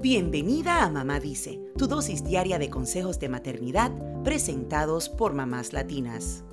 Bienvenida a Mamá Dice, tu dosis diaria de consejos de maternidad presentados por mamás latinas.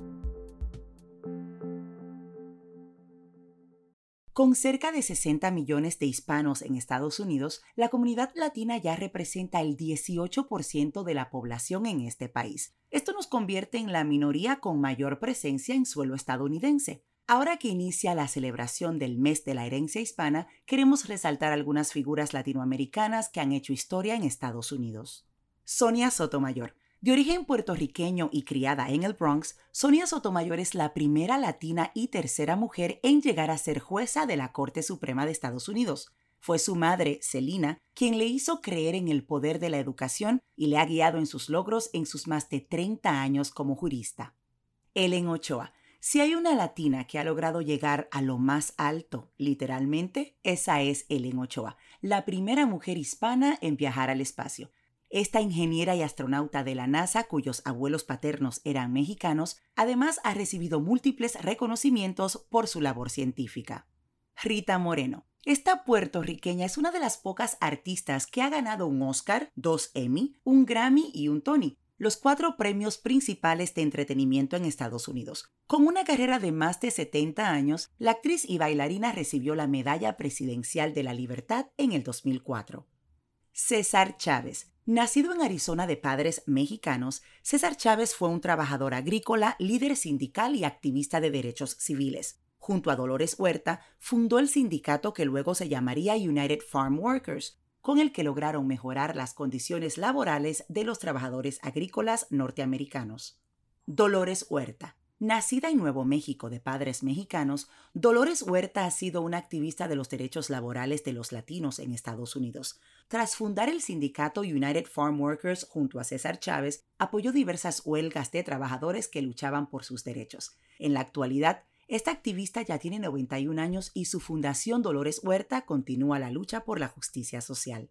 Con cerca de 60 millones de hispanos en Estados Unidos, la comunidad latina ya representa el 18% de la población en este país. Esto nos convierte en la minoría con mayor presencia en suelo estadounidense. Ahora que inicia la celebración del mes de la herencia hispana, queremos resaltar algunas figuras latinoamericanas que han hecho historia en Estados Unidos. Sonia Sotomayor. De origen puertorriqueño y criada en el Bronx, Sonia Sotomayor es la primera latina y tercera mujer en llegar a ser jueza de la Corte Suprema de Estados Unidos. Fue su madre, Celina, quien le hizo creer en el poder de la educación y le ha guiado en sus logros en sus más de 30 años como jurista. Ellen Ochoa. Si hay una latina que ha logrado llegar a lo más alto, literalmente, esa es Ellen Ochoa, la primera mujer hispana en viajar al espacio. Esta ingeniera y astronauta de la NASA, cuyos abuelos paternos eran mexicanos, además ha recibido múltiples reconocimientos por su labor científica. Rita Moreno. Esta puertorriqueña es una de las pocas artistas que ha ganado un Oscar, dos Emmy, un Grammy y un Tony, los cuatro premios principales de entretenimiento en Estados Unidos. Con una carrera de más de 70 años, la actriz y bailarina recibió la Medalla Presidencial de la Libertad en el 2004. César Chávez. Nacido en Arizona de padres mexicanos, César Chávez fue un trabajador agrícola, líder sindical y activista de derechos civiles. Junto a Dolores Huerta, fundó el sindicato que luego se llamaría United Farm Workers, con el que lograron mejorar las condiciones laborales de los trabajadores agrícolas norteamericanos. Dolores Huerta. Nacida en Nuevo México de padres mexicanos, Dolores Huerta ha sido una activista de los derechos laborales de los latinos en Estados Unidos. Tras fundar el sindicato United Farm Workers junto a César Chávez, apoyó diversas huelgas de trabajadores que luchaban por sus derechos. En la actualidad, esta activista ya tiene 91 años y su fundación Dolores Huerta continúa la lucha por la justicia social.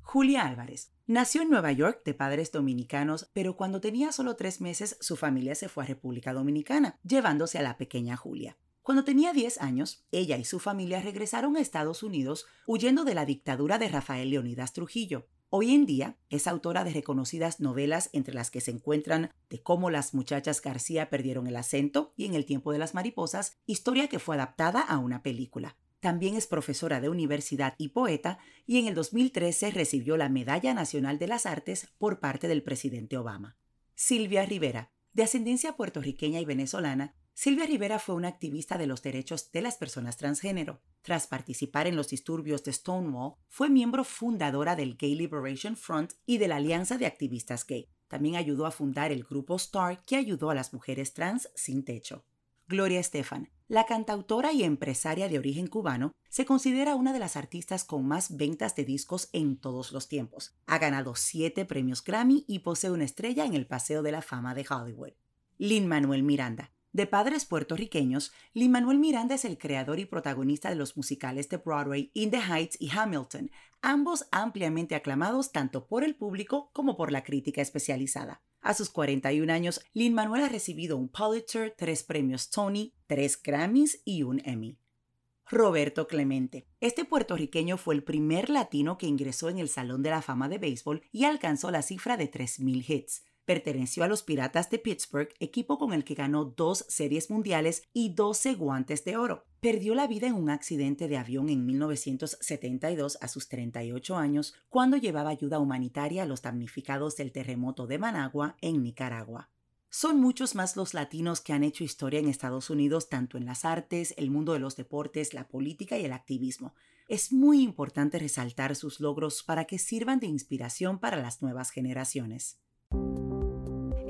Julia Álvarez. Nació en Nueva York de padres dominicanos, pero cuando tenía solo tres meses su familia se fue a República Dominicana, llevándose a la pequeña Julia. Cuando tenía 10 años, ella y su familia regresaron a Estados Unidos huyendo de la dictadura de Rafael Leonidas Trujillo. Hoy en día es autora de reconocidas novelas entre las que se encuentran De cómo las muchachas García perdieron el acento y En el tiempo de las mariposas, historia que fue adaptada a una película. También es profesora de universidad y poeta y en el 2013 recibió la Medalla Nacional de las Artes por parte del presidente Obama. Silvia Rivera, de ascendencia puertorriqueña y venezolana, Silvia Rivera fue una activista de los derechos de las personas transgénero. Tras participar en los disturbios de Stonewall, fue miembro fundadora del Gay Liberation Front y de la Alianza de Activistas Gay. También ayudó a fundar el grupo STAR que ayudó a las mujeres trans sin techo. Gloria Estefan, la cantautora y empresaria de origen cubano, se considera una de las artistas con más ventas de discos en todos los tiempos. Ha ganado siete premios Grammy y posee una estrella en el Paseo de la Fama de Hollywood. Lin Manuel Miranda, de padres puertorriqueños, Lin Manuel Miranda es el creador y protagonista de los musicales de Broadway In the Heights y Hamilton, ambos ampliamente aclamados tanto por el público como por la crítica especializada. A sus 41 años, Lin Manuel ha recibido un Pulitzer, tres premios Tony, tres Grammys y un Emmy. Roberto Clemente. Este puertorriqueño fue el primer latino que ingresó en el Salón de la Fama de Béisbol y alcanzó la cifra de 3.000 hits. Perteneció a los Piratas de Pittsburgh, equipo con el que ganó dos series mundiales y 12 guantes de oro. Perdió la vida en un accidente de avión en 1972 a sus 38 años cuando llevaba ayuda humanitaria a los damnificados del terremoto de Managua en Nicaragua. Son muchos más los latinos que han hecho historia en Estados Unidos, tanto en las artes, el mundo de los deportes, la política y el activismo. Es muy importante resaltar sus logros para que sirvan de inspiración para las nuevas generaciones.